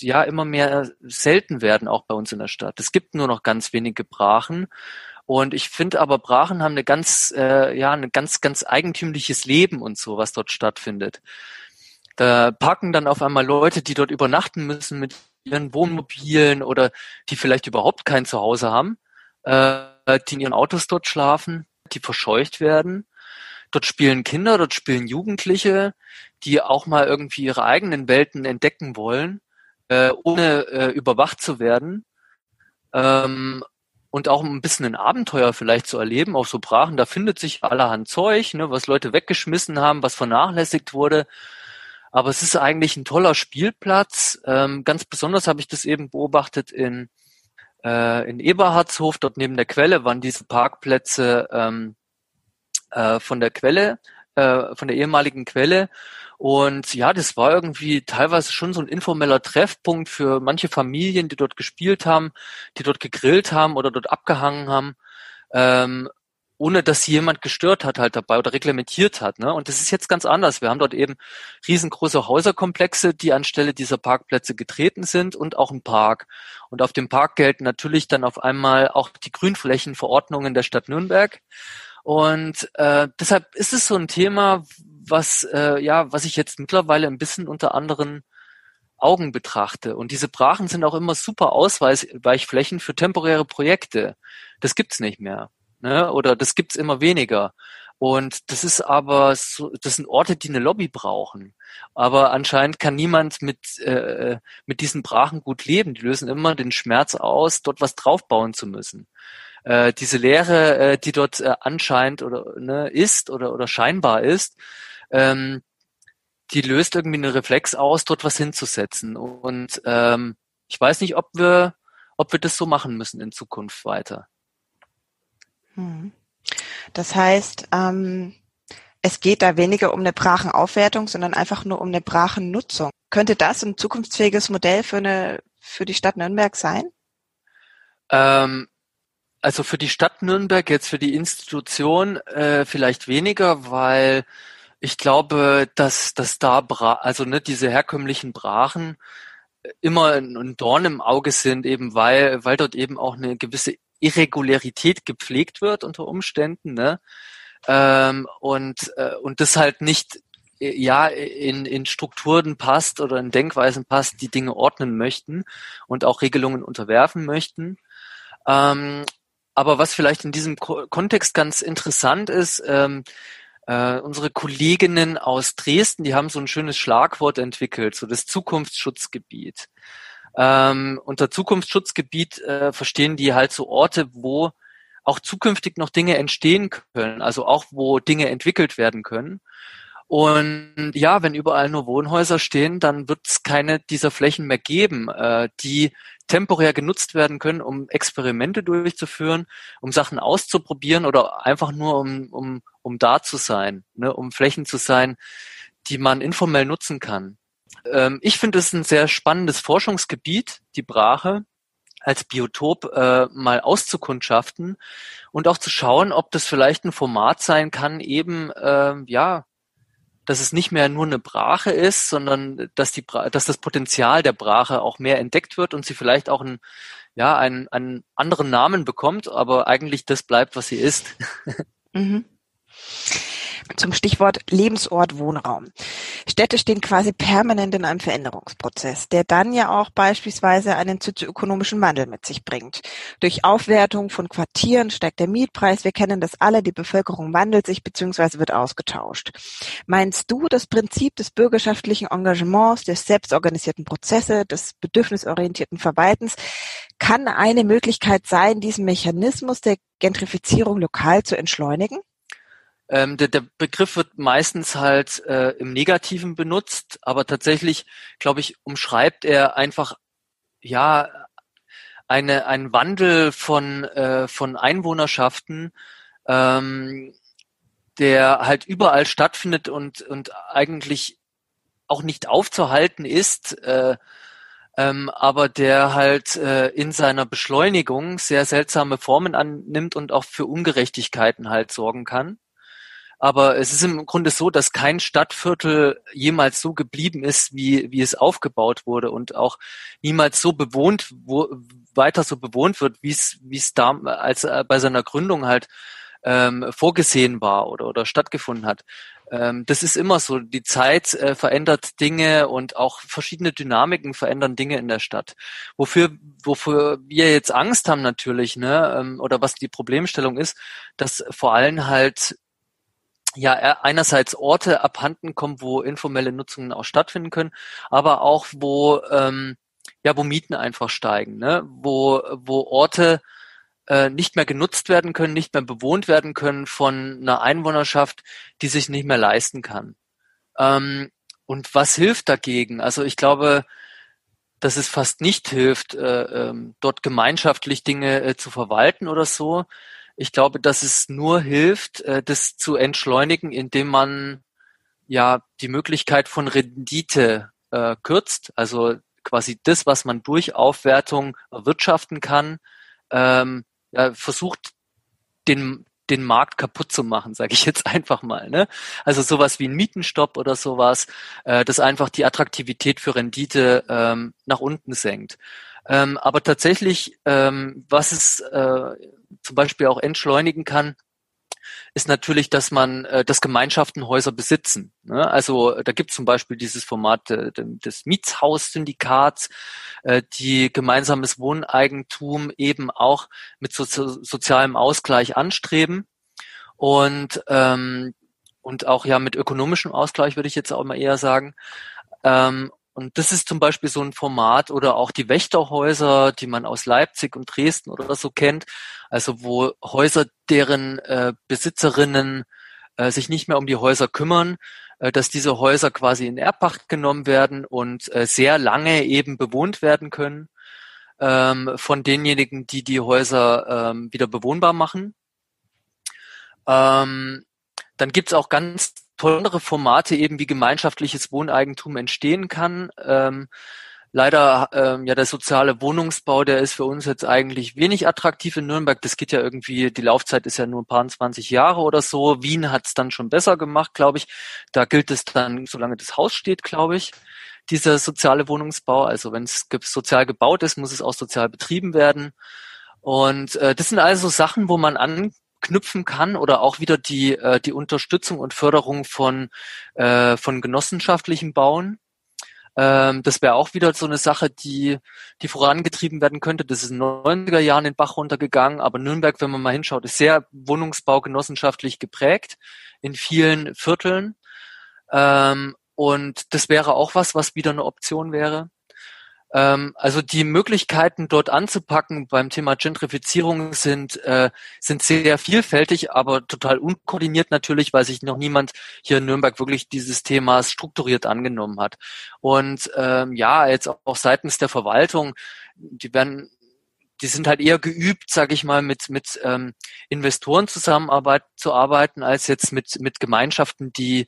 ja immer mehr selten werden, auch bei uns in der Stadt. Es gibt nur noch ganz wenige Brachen und ich finde aber Brachen haben eine ganz, äh, ja, ein ganz, ganz eigentümliches Leben und so, was dort stattfindet. Da parken dann auf einmal Leute, die dort übernachten müssen mit ihren Wohnmobilen oder die vielleicht überhaupt kein Zuhause haben, äh, die in ihren Autos dort schlafen, die verscheucht werden. Dort spielen Kinder, dort spielen Jugendliche, die auch mal irgendwie ihre eigenen Welten entdecken wollen, äh, ohne äh, überwacht zu werden. Ähm, und auch ein bisschen ein Abenteuer vielleicht zu erleben auf so Brachen. Da findet sich allerhand Zeug, ne, was Leute weggeschmissen haben, was vernachlässigt wurde. Aber es ist eigentlich ein toller Spielplatz. Ähm, ganz besonders habe ich das eben beobachtet in äh, in Eberhardshof, dort neben der Quelle, waren diese Parkplätze ähm, äh, von der Quelle, äh, von der ehemaligen Quelle. Und ja, das war irgendwie teilweise schon so ein informeller Treffpunkt für manche Familien, die dort gespielt haben, die dort gegrillt haben oder dort abgehangen haben. Ähm, ohne dass jemand gestört hat halt dabei oder reglementiert hat. Ne? Und das ist jetzt ganz anders. Wir haben dort eben riesengroße Häuserkomplexe, die anstelle dieser Parkplätze getreten sind und auch ein Park. Und auf dem Park gelten natürlich dann auf einmal auch die Grünflächenverordnungen der Stadt Nürnberg. Und äh, deshalb ist es so ein Thema, was äh, ja, was ich jetzt mittlerweile ein bisschen unter anderen Augen betrachte. Und diese Brachen sind auch immer super Ausweichflächen für temporäre Projekte. Das gibt's nicht mehr ne? oder das gibt's immer weniger. Und das ist aber so, das sind Orte, die eine Lobby brauchen. Aber anscheinend kann niemand mit, äh, mit diesen Brachen gut leben. Die lösen immer den Schmerz aus, dort was draufbauen zu müssen. Äh, diese Leere, äh, die dort äh, anscheinend oder ne, ist oder, oder scheinbar ist, ähm, die löst irgendwie einen Reflex aus, dort was hinzusetzen. Und ähm, ich weiß nicht, ob wir, ob wir das so machen müssen in Zukunft weiter. Hm. Das heißt, ähm, es geht da weniger um eine Brachenaufwertung, sondern einfach nur um eine Brachennutzung. Könnte das ein zukunftsfähiges Modell für eine für die Stadt Nürnberg sein? Ähm, also für die Stadt Nürnberg jetzt für die Institution äh, vielleicht weniger, weil ich glaube, dass dass da Bra also ne, diese herkömmlichen Brachen immer ein Dorn im Auge sind, eben weil weil dort eben auch eine gewisse Irregularität gepflegt wird unter Umständen, ne? Ähm, und, äh, und das halt nicht äh, ja in, in Strukturen passt oder in Denkweisen passt, die Dinge ordnen möchten und auch Regelungen unterwerfen möchten. Ähm, aber was vielleicht in diesem Ko Kontext ganz interessant ist, ähm, äh, unsere Kolleginnen aus Dresden, die haben so ein schönes Schlagwort entwickelt, so das Zukunftsschutzgebiet. Ähm, unter Zukunftsschutzgebiet äh, verstehen die halt so Orte, wo auch zukünftig noch Dinge entstehen können, also auch wo Dinge entwickelt werden können. Und ja, wenn überall nur Wohnhäuser stehen, dann wird es keine dieser Flächen mehr geben, äh, die temporär genutzt werden können, um Experimente durchzuführen, um Sachen auszuprobieren oder einfach nur um, um, um da zu sein, ne, um Flächen zu sein, die man informell nutzen kann. Ähm, ich finde es ein sehr spannendes Forschungsgebiet, die Brache als Biotop äh, mal auszukundschaften und auch zu schauen, ob das vielleicht ein Format sein kann, eben äh, ja, dass es nicht mehr nur eine Brache ist, sondern dass die dass das Potenzial der Brache auch mehr entdeckt wird und sie vielleicht auch ein ja einen, einen anderen Namen bekommt, aber eigentlich das bleibt, was sie ist. Mhm zum Stichwort Lebensort Wohnraum. Städte stehen quasi permanent in einem Veränderungsprozess, der dann ja auch beispielsweise einen sozioökonomischen Wandel mit sich bringt. Durch Aufwertung von Quartieren steigt der Mietpreis. Wir kennen das alle. Die Bevölkerung wandelt sich bzw. wird ausgetauscht. Meinst du, das Prinzip des bürgerschaftlichen Engagements, des selbstorganisierten Prozesse, des bedürfnisorientierten Verwaltens kann eine Möglichkeit sein, diesen Mechanismus der Gentrifizierung lokal zu entschleunigen? Ähm, der, der Begriff wird meistens halt äh, im Negativen benutzt, aber tatsächlich, glaube ich, umschreibt er einfach ja eine ein Wandel von äh, von Einwohnerschaften, ähm, der halt überall stattfindet und und eigentlich auch nicht aufzuhalten ist. Äh, ähm, aber der halt äh, in seiner Beschleunigung sehr seltsame Formen annimmt und auch für Ungerechtigkeiten halt sorgen kann. Aber es ist im Grunde so, dass kein Stadtviertel jemals so geblieben ist, wie, wie es aufgebaut wurde und auch niemals so bewohnt, wo, weiter so bewohnt wird, wie es, wie es da als äh, bei seiner Gründung halt ähm, vorgesehen war oder, oder stattgefunden hat. Ähm, das ist immer so. Die Zeit äh, verändert Dinge und auch verschiedene Dynamiken verändern Dinge in der Stadt. Wofür, wofür wir jetzt Angst haben natürlich, ne, ähm, oder was die Problemstellung ist, dass vor allem halt ja einerseits Orte abhanden kommen, wo informelle Nutzungen auch stattfinden können, aber auch wo ähm, ja wo Mieten einfach steigen, ne? wo wo Orte äh, nicht mehr genutzt werden können, nicht mehr bewohnt werden können von einer Einwohnerschaft, die sich nicht mehr leisten kann. Ähm, und was hilft dagegen? Also ich glaube, dass es fast nicht hilft, äh, ähm, dort gemeinschaftlich Dinge äh, zu verwalten oder so. Ich glaube, dass es nur hilft, äh, das zu entschleunigen, indem man ja die Möglichkeit von Rendite äh, kürzt, also quasi das, was man durch Aufwertung erwirtschaften kann, ähm, ja, versucht den den Markt kaputt zu machen, sage ich jetzt einfach mal. Ne? Also sowas wie ein Mietenstopp oder sowas, äh, das einfach die Attraktivität für Rendite ähm, nach unten senkt. Ähm, aber tatsächlich, ähm, was es äh, zum Beispiel auch entschleunigen kann, ist natürlich, dass man, äh, dass Gemeinschaften Häuser besitzen. Ne? Also da gibt es zum Beispiel dieses Format äh, des Mietshaus-Syndikats, äh, die gemeinsames Wohneigentum eben auch mit so, sozialem Ausgleich anstreben und ähm, und auch ja mit ökonomischem Ausgleich würde ich jetzt auch mal eher sagen. Ähm, und das ist zum Beispiel so ein Format oder auch die Wächterhäuser, die man aus Leipzig und Dresden oder so kennt. Also wo Häuser, deren äh, Besitzerinnen äh, sich nicht mehr um die Häuser kümmern, äh, dass diese Häuser quasi in Erbpacht genommen werden und äh, sehr lange eben bewohnt werden können ähm, von denjenigen, die die Häuser ähm, wieder bewohnbar machen. Ähm, dann gibt's auch ganz tollere Formate eben wie gemeinschaftliches Wohneigentum entstehen kann. Ähm, leider ähm, ja der soziale Wohnungsbau, der ist für uns jetzt eigentlich wenig attraktiv in Nürnberg. Das geht ja irgendwie, die Laufzeit ist ja nur ein paar 20 Jahre oder so. Wien hat es dann schon besser gemacht, glaube ich. Da gilt es dann, solange das Haus steht, glaube ich, dieser soziale Wohnungsbau. Also wenn es sozial gebaut ist, muss es auch sozial betrieben werden. Und äh, das sind also Sachen, wo man an knüpfen kann oder auch wieder die, äh, die Unterstützung und Förderung von, äh, von genossenschaftlichem Bauen. Ähm, das wäre auch wieder so eine Sache, die, die vorangetrieben werden könnte. Das ist in den 90er Jahren den Bach runtergegangen, aber Nürnberg, wenn man mal hinschaut, ist sehr Wohnungsbau genossenschaftlich geprägt in vielen Vierteln. Ähm, und das wäre auch was, was wieder eine Option wäre. Ähm, also die Möglichkeiten dort anzupacken beim Thema Gentrifizierung sind, äh, sind sehr vielfältig, aber total unkoordiniert natürlich, weil sich noch niemand hier in Nürnberg wirklich dieses Themas strukturiert angenommen hat. Und ähm, ja, jetzt auch seitens der Verwaltung, die werden die sind halt eher geübt, sage ich mal, mit mit ähm, Investoren zusammenarbeit zu arbeiten, als jetzt mit mit Gemeinschaften, die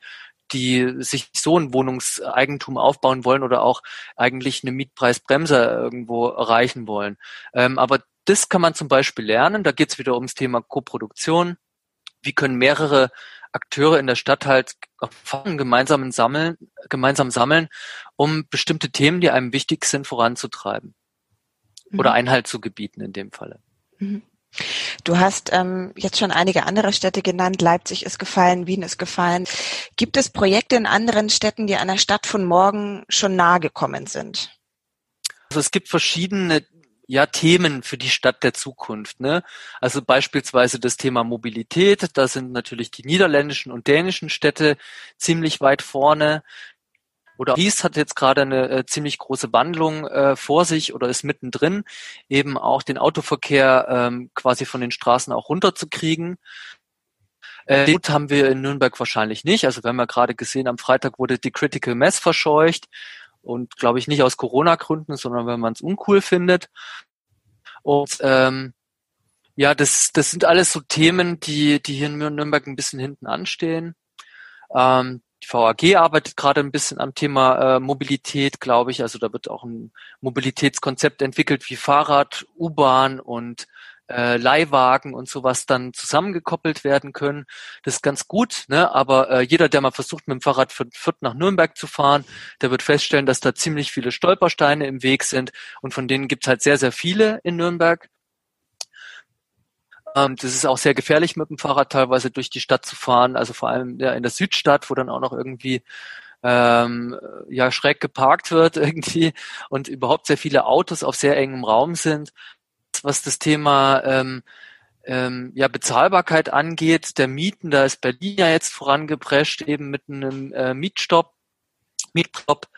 die sich so ein Wohnungseigentum aufbauen wollen oder auch eigentlich eine Mietpreisbremse irgendwo erreichen wollen. Ähm, aber das kann man zum Beispiel lernen. Da geht es wieder ums Thema Koproduktion. Wie können mehrere Akteure in der Stadt halt gemeinsam sammeln, gemeinsam sammeln, um bestimmte Themen, die einem wichtig sind, voranzutreiben. Mhm. Oder Einhalt zu gebieten in dem Falle. Mhm. Du hast ähm, jetzt schon einige andere Städte genannt. Leipzig ist gefallen, Wien ist gefallen. Gibt es Projekte in anderen Städten, die einer Stadt von morgen schon nahe gekommen sind? Also es gibt verschiedene ja, Themen für die Stadt der Zukunft. Ne? Also beispielsweise das Thema Mobilität. Da sind natürlich die niederländischen und dänischen Städte ziemlich weit vorne. Oder Paris hat jetzt gerade eine äh, ziemlich große Wandlung äh, vor sich oder ist mittendrin, eben auch den Autoverkehr ähm, quasi von den Straßen auch runterzukriegen. Äh, Gut haben wir in Nürnberg wahrscheinlich nicht. Also wir haben ja gerade gesehen, am Freitag wurde die Critical Mass verscheucht und glaube ich nicht aus Corona-Gründen, sondern weil man es uncool findet. Und ähm, ja, das, das sind alles so Themen, die, die hier in Nürnberg ein bisschen hinten anstehen. Ähm, die VAG arbeitet gerade ein bisschen am Thema äh, Mobilität, glaube ich. Also da wird auch ein Mobilitätskonzept entwickelt, wie Fahrrad, U-Bahn und äh, Leihwagen und sowas dann zusammengekoppelt werden können. Das ist ganz gut, ne? aber äh, jeder, der mal versucht, mit dem Fahrrad von Fürth nach Nürnberg zu fahren, der wird feststellen, dass da ziemlich viele Stolpersteine im Weg sind und von denen gibt es halt sehr, sehr viele in Nürnberg. Ähm, das ist auch sehr gefährlich, mit dem Fahrrad teilweise durch die Stadt zu fahren, also vor allem ja, in der Südstadt, wo dann auch noch irgendwie ähm, ja schräg geparkt wird irgendwie und überhaupt sehr viele Autos auf sehr engem Raum sind. Was das Thema ähm, ähm, ja, Bezahlbarkeit angeht, der Mieten, da ist Berlin ja jetzt vorangeprescht, eben mit einem äh, Mietstopp, Mietstopp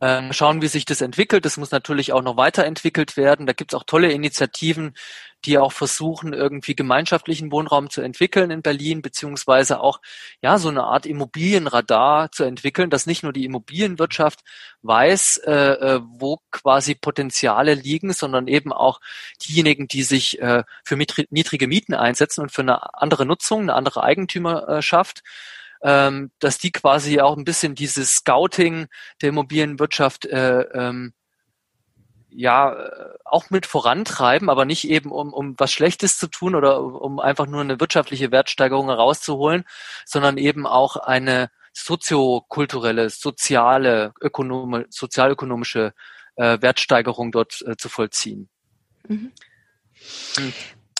äh, schauen, wie sich das entwickelt. Das muss natürlich auch noch weiterentwickelt werden. Da gibt es auch tolle Initiativen, die auch versuchen, irgendwie gemeinschaftlichen Wohnraum zu entwickeln in Berlin, beziehungsweise auch ja so eine Art Immobilienradar zu entwickeln, dass nicht nur die Immobilienwirtschaft weiß, äh, äh wo quasi Potenziale liegen, sondern eben auch diejenigen, die sich äh, für niedrige Mieten einsetzen und für eine andere Nutzung, eine andere Eigentümerschaft ähm, dass die quasi auch ein bisschen dieses Scouting der Immobilienwirtschaft äh, ähm, ja äh, auch mit vorantreiben, aber nicht eben um, um was Schlechtes zu tun oder um einfach nur eine wirtschaftliche Wertsteigerung herauszuholen, sondern eben auch eine soziokulturelle, soziale, ökonome, sozialökonomische äh, Wertsteigerung dort äh, zu vollziehen. Mhm. Hm.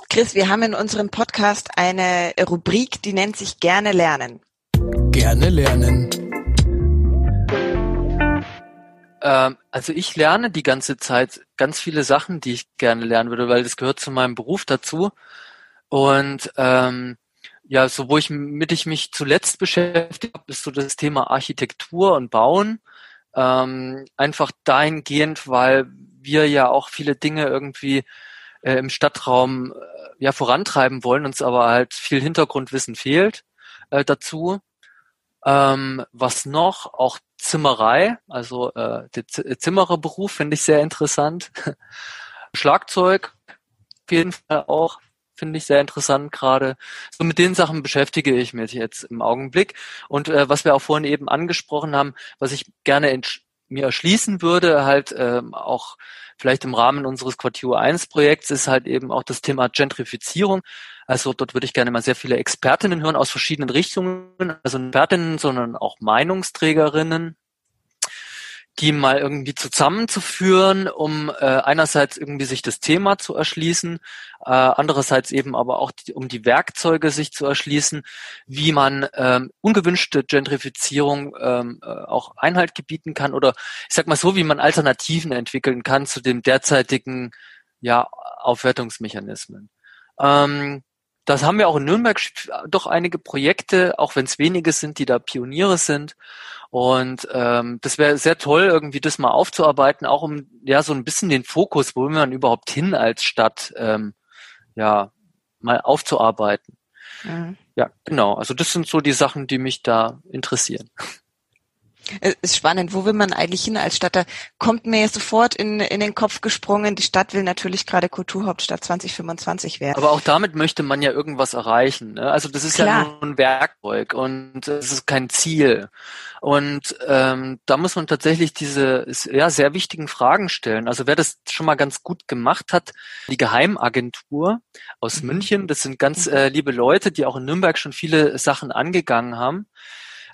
Chris, wir haben in unserem Podcast eine Rubrik, die nennt sich Gerne lernen. Gerne lernen. Ähm, also ich lerne die ganze Zeit ganz viele Sachen, die ich gerne lernen würde, weil das gehört zu meinem Beruf dazu. Und ähm, ja, so wo ich mit ich mich zuletzt beschäftigt habe, ist so das Thema Architektur und Bauen. Ähm, einfach dahingehend, weil wir ja auch viele Dinge irgendwie äh, im Stadtraum äh, ja vorantreiben wollen, uns aber halt viel Hintergrundwissen fehlt äh, dazu. Ähm, was noch? Auch Zimmerei, also äh, der Z Zimmererberuf finde ich sehr interessant. Schlagzeug auf jeden Fall auch finde ich sehr interessant gerade. So mit den Sachen beschäftige ich mich jetzt im Augenblick. Und äh, was wir auch vorhin eben angesprochen haben, was ich gerne mir erschließen würde, halt ähm, auch vielleicht im Rahmen unseres Quartier 1 Projekts, ist halt eben auch das Thema Gentrifizierung. Also dort würde ich gerne mal sehr viele Expertinnen hören aus verschiedenen Richtungen, also Expertinnen, sondern auch Meinungsträgerinnen, die mal irgendwie zusammenzuführen, um äh, einerseits irgendwie sich das Thema zu erschließen, äh, andererseits eben aber auch die, um die Werkzeuge sich zu erschließen, wie man ähm, ungewünschte Gentrifizierung ähm, äh, auch Einhalt gebieten kann oder ich sag mal so, wie man Alternativen entwickeln kann zu den derzeitigen ja, Aufwertungsmechanismen. Ähm, das haben wir auch in Nürnberg doch einige Projekte, auch wenn es wenige sind, die da Pioniere sind. Und ähm, das wäre sehr toll, irgendwie das mal aufzuarbeiten, auch um ja so ein bisschen den Fokus, wo will man überhaupt hin als Stadt, ähm, ja, mal aufzuarbeiten. Mhm. Ja, genau. Also das sind so die Sachen, die mich da interessieren. Es ist spannend. Wo will man eigentlich hin als Stadt? Da kommt mir sofort in, in den Kopf gesprungen. Die Stadt will natürlich gerade Kulturhauptstadt 2025 werden. Aber auch damit möchte man ja irgendwas erreichen. Ne? Also das ist Klar. ja nur ein Werkzeug und es ist kein Ziel. Und ähm, da muss man tatsächlich diese ja, sehr wichtigen Fragen stellen. Also wer das schon mal ganz gut gemacht hat, die Geheimagentur aus mhm. München, das sind ganz mhm. äh, liebe Leute, die auch in Nürnberg schon viele Sachen angegangen haben.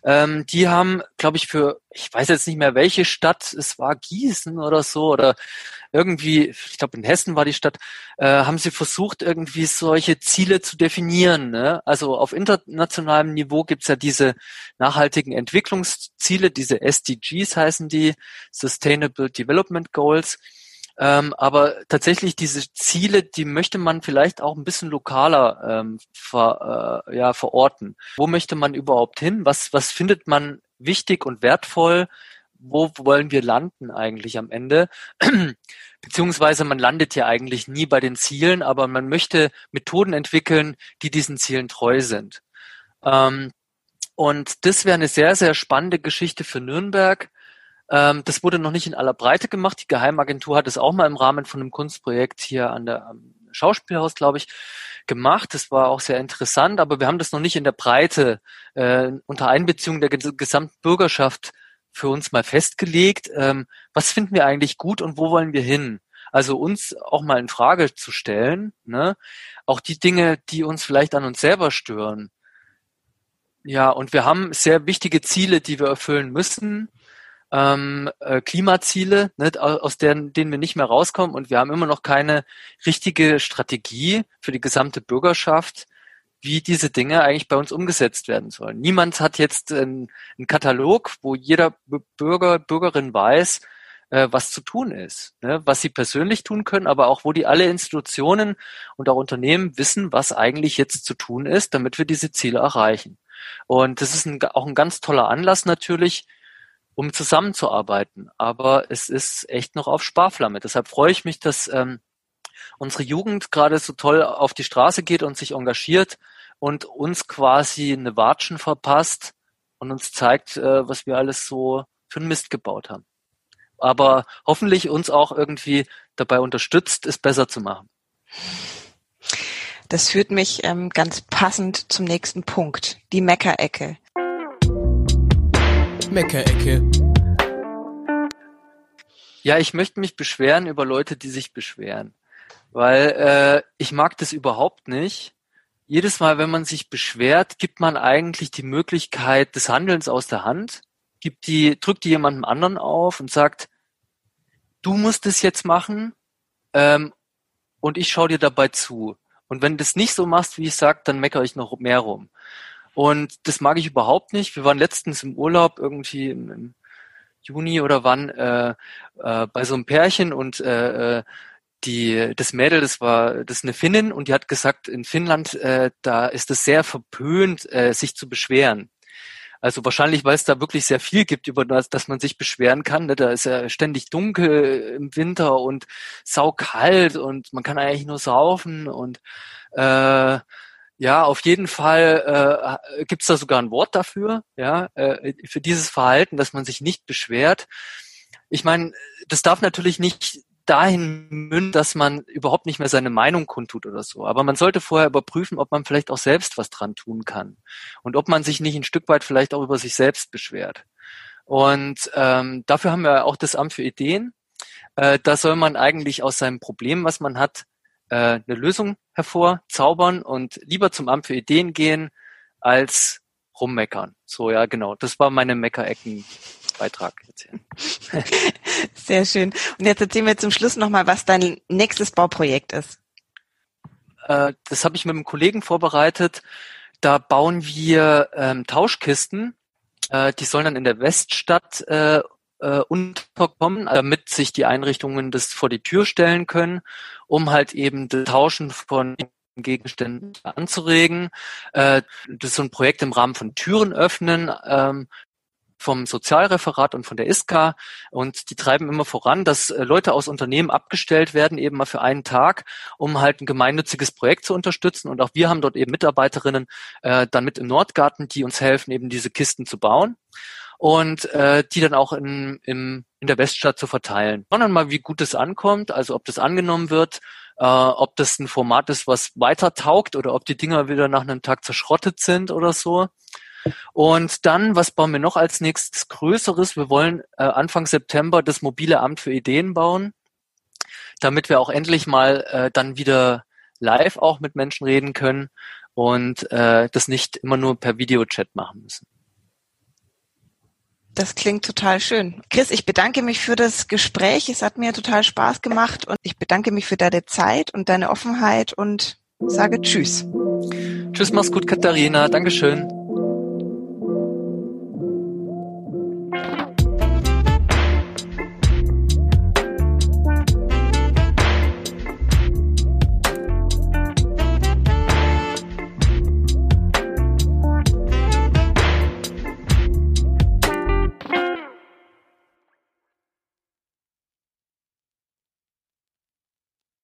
Ähm, die haben, glaube ich, für, ich weiß jetzt nicht mehr welche Stadt, es war Gießen oder so, oder irgendwie, ich glaube in Hessen war die Stadt, äh, haben sie versucht, irgendwie solche Ziele zu definieren. Ne? Also auf internationalem Niveau gibt's ja diese nachhaltigen Entwicklungsziele, diese SDGs heißen die, Sustainable Development Goals. Ähm, aber tatsächlich diese Ziele, die möchte man vielleicht auch ein bisschen lokaler ähm, ver, äh, ja, verorten. Wo möchte man überhaupt hin? Was, was findet man wichtig und wertvoll? Wo wollen wir landen eigentlich am Ende? Beziehungsweise man landet ja eigentlich nie bei den Zielen, aber man möchte Methoden entwickeln, die diesen Zielen treu sind. Ähm, und das wäre eine sehr, sehr spannende Geschichte für Nürnberg, ähm, das wurde noch nicht in aller Breite gemacht. Die Geheimagentur hat es auch mal im Rahmen von einem Kunstprojekt hier an der am Schauspielhaus, glaube ich, gemacht. Das war auch sehr interessant, aber wir haben das noch nicht in der Breite äh, unter Einbeziehung der gesamten Bürgerschaft für uns mal festgelegt. Ähm, was finden wir eigentlich gut und wo wollen wir hin? Also uns auch mal in Frage zu stellen, ne? auch die Dinge, die uns vielleicht an uns selber stören. Ja, und wir haben sehr wichtige Ziele, die wir erfüllen müssen ähm, äh, Klimaziele, ne, aus denen, denen wir nicht mehr rauskommen und wir haben immer noch keine richtige Strategie für die gesamte Bürgerschaft, wie diese Dinge eigentlich bei uns umgesetzt werden sollen. Niemand hat jetzt einen, einen Katalog, wo jeder Bürger, Bürgerin weiß, äh, was zu tun ist, ne? was sie persönlich tun können, aber auch wo die alle Institutionen und auch Unternehmen wissen, was eigentlich jetzt zu tun ist, damit wir diese Ziele erreichen. Und das ist ein, auch ein ganz toller Anlass natürlich, um zusammenzuarbeiten. Aber es ist echt noch auf Sparflamme. Deshalb freue ich mich, dass ähm, unsere Jugend gerade so toll auf die Straße geht und sich engagiert und uns quasi eine Watschen verpasst und uns zeigt, äh, was wir alles so für einen Mist gebaut haben. Aber hoffentlich uns auch irgendwie dabei unterstützt, es besser zu machen. Das führt mich ähm, ganz passend zum nächsten Punkt, die Meckerecke. Meckerecke. Ja, ich möchte mich beschweren über Leute, die sich beschweren, weil äh, ich mag das überhaupt nicht. Jedes Mal, wenn man sich beschwert, gibt man eigentlich die Möglichkeit des Handelns aus der Hand, gibt die, drückt die jemandem anderen auf und sagt, du musst es jetzt machen ähm, und ich schaue dir dabei zu. Und wenn du das nicht so machst, wie ich sag, dann meckere ich noch mehr rum. Und das mag ich überhaupt nicht. Wir waren letztens im Urlaub irgendwie im, im Juni oder wann äh, äh, bei so einem Pärchen und äh, äh, die das Mädel, das war das ist eine Finnin und die hat gesagt, in Finnland äh, da ist es sehr verpönt, äh, sich zu beschweren. Also wahrscheinlich, weil es da wirklich sehr viel gibt, über das, dass man sich beschweren kann. Ne? Da ist ja ständig dunkel im Winter und saukalt und man kann eigentlich nur saufen und äh, ja, auf jeden Fall äh, gibt es da sogar ein Wort dafür, ja, äh, für dieses Verhalten, dass man sich nicht beschwert. Ich meine, das darf natürlich nicht dahin münden, dass man überhaupt nicht mehr seine Meinung kundtut oder so. Aber man sollte vorher überprüfen, ob man vielleicht auch selbst was dran tun kann und ob man sich nicht ein Stück weit vielleicht auch über sich selbst beschwert. Und ähm, dafür haben wir auch das Amt für Ideen. Äh, da soll man eigentlich aus seinem Problem, was man hat, äh, eine Lösung hervorzaubern und lieber zum Amt für Ideen gehen, als rummeckern. So, ja, genau. Das war meine Meckerecken Beitrag erzählen. Sehr schön. Und jetzt erzählen wir zum Schluss nochmal, was dein nächstes Bauprojekt ist. Äh, das habe ich mit einem Kollegen vorbereitet. Da bauen wir ähm, Tauschkisten. Äh, die sollen dann in der Weststadt äh, äh, unterkommen, damit sich die Einrichtungen das vor die Tür stellen können, um halt eben das Tauschen von Gegenständen anzuregen. Äh, das ist so ein Projekt im Rahmen von Türen öffnen. Ähm, vom Sozialreferat und von der ISKA und die treiben immer voran, dass äh, Leute aus Unternehmen abgestellt werden, eben mal für einen Tag, um halt ein gemeinnütziges Projekt zu unterstützen. Und auch wir haben dort eben Mitarbeiterinnen äh, dann mit im Nordgarten, die uns helfen, eben diese Kisten zu bauen und äh, die dann auch in, im, in der Weststadt zu verteilen. Dann mal, wie gut es ankommt, also ob das angenommen wird, äh, ob das ein Format ist, was weiter taugt oder ob die Dinger wieder nach einem Tag zerschrottet sind oder so. Und dann, was bauen wir noch als nächstes Größeres? Wir wollen äh, Anfang September das mobile Amt für Ideen bauen, damit wir auch endlich mal äh, dann wieder live auch mit Menschen reden können und äh, das nicht immer nur per Videochat machen müssen. Das klingt total schön. Chris, ich bedanke mich für das Gespräch. Es hat mir total Spaß gemacht und ich bedanke mich für deine Zeit und deine Offenheit und sage Tschüss. Tschüss, mach's gut, Katharina. Dankeschön.